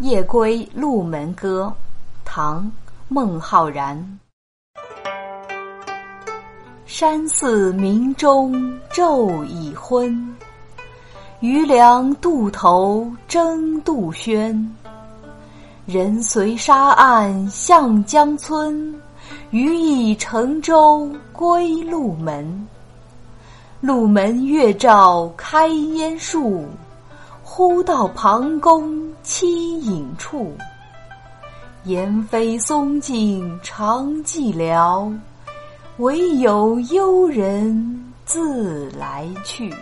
夜归鹿门歌，唐·孟浩然。山寺明钟昼已昏，渔梁渡头争渡喧。人随沙岸向江村，鱼亦乘舟归鹿门。鹿门月照开烟树。忽到庞公栖隐处，岩飞松径长寂寥，惟有幽人自来去。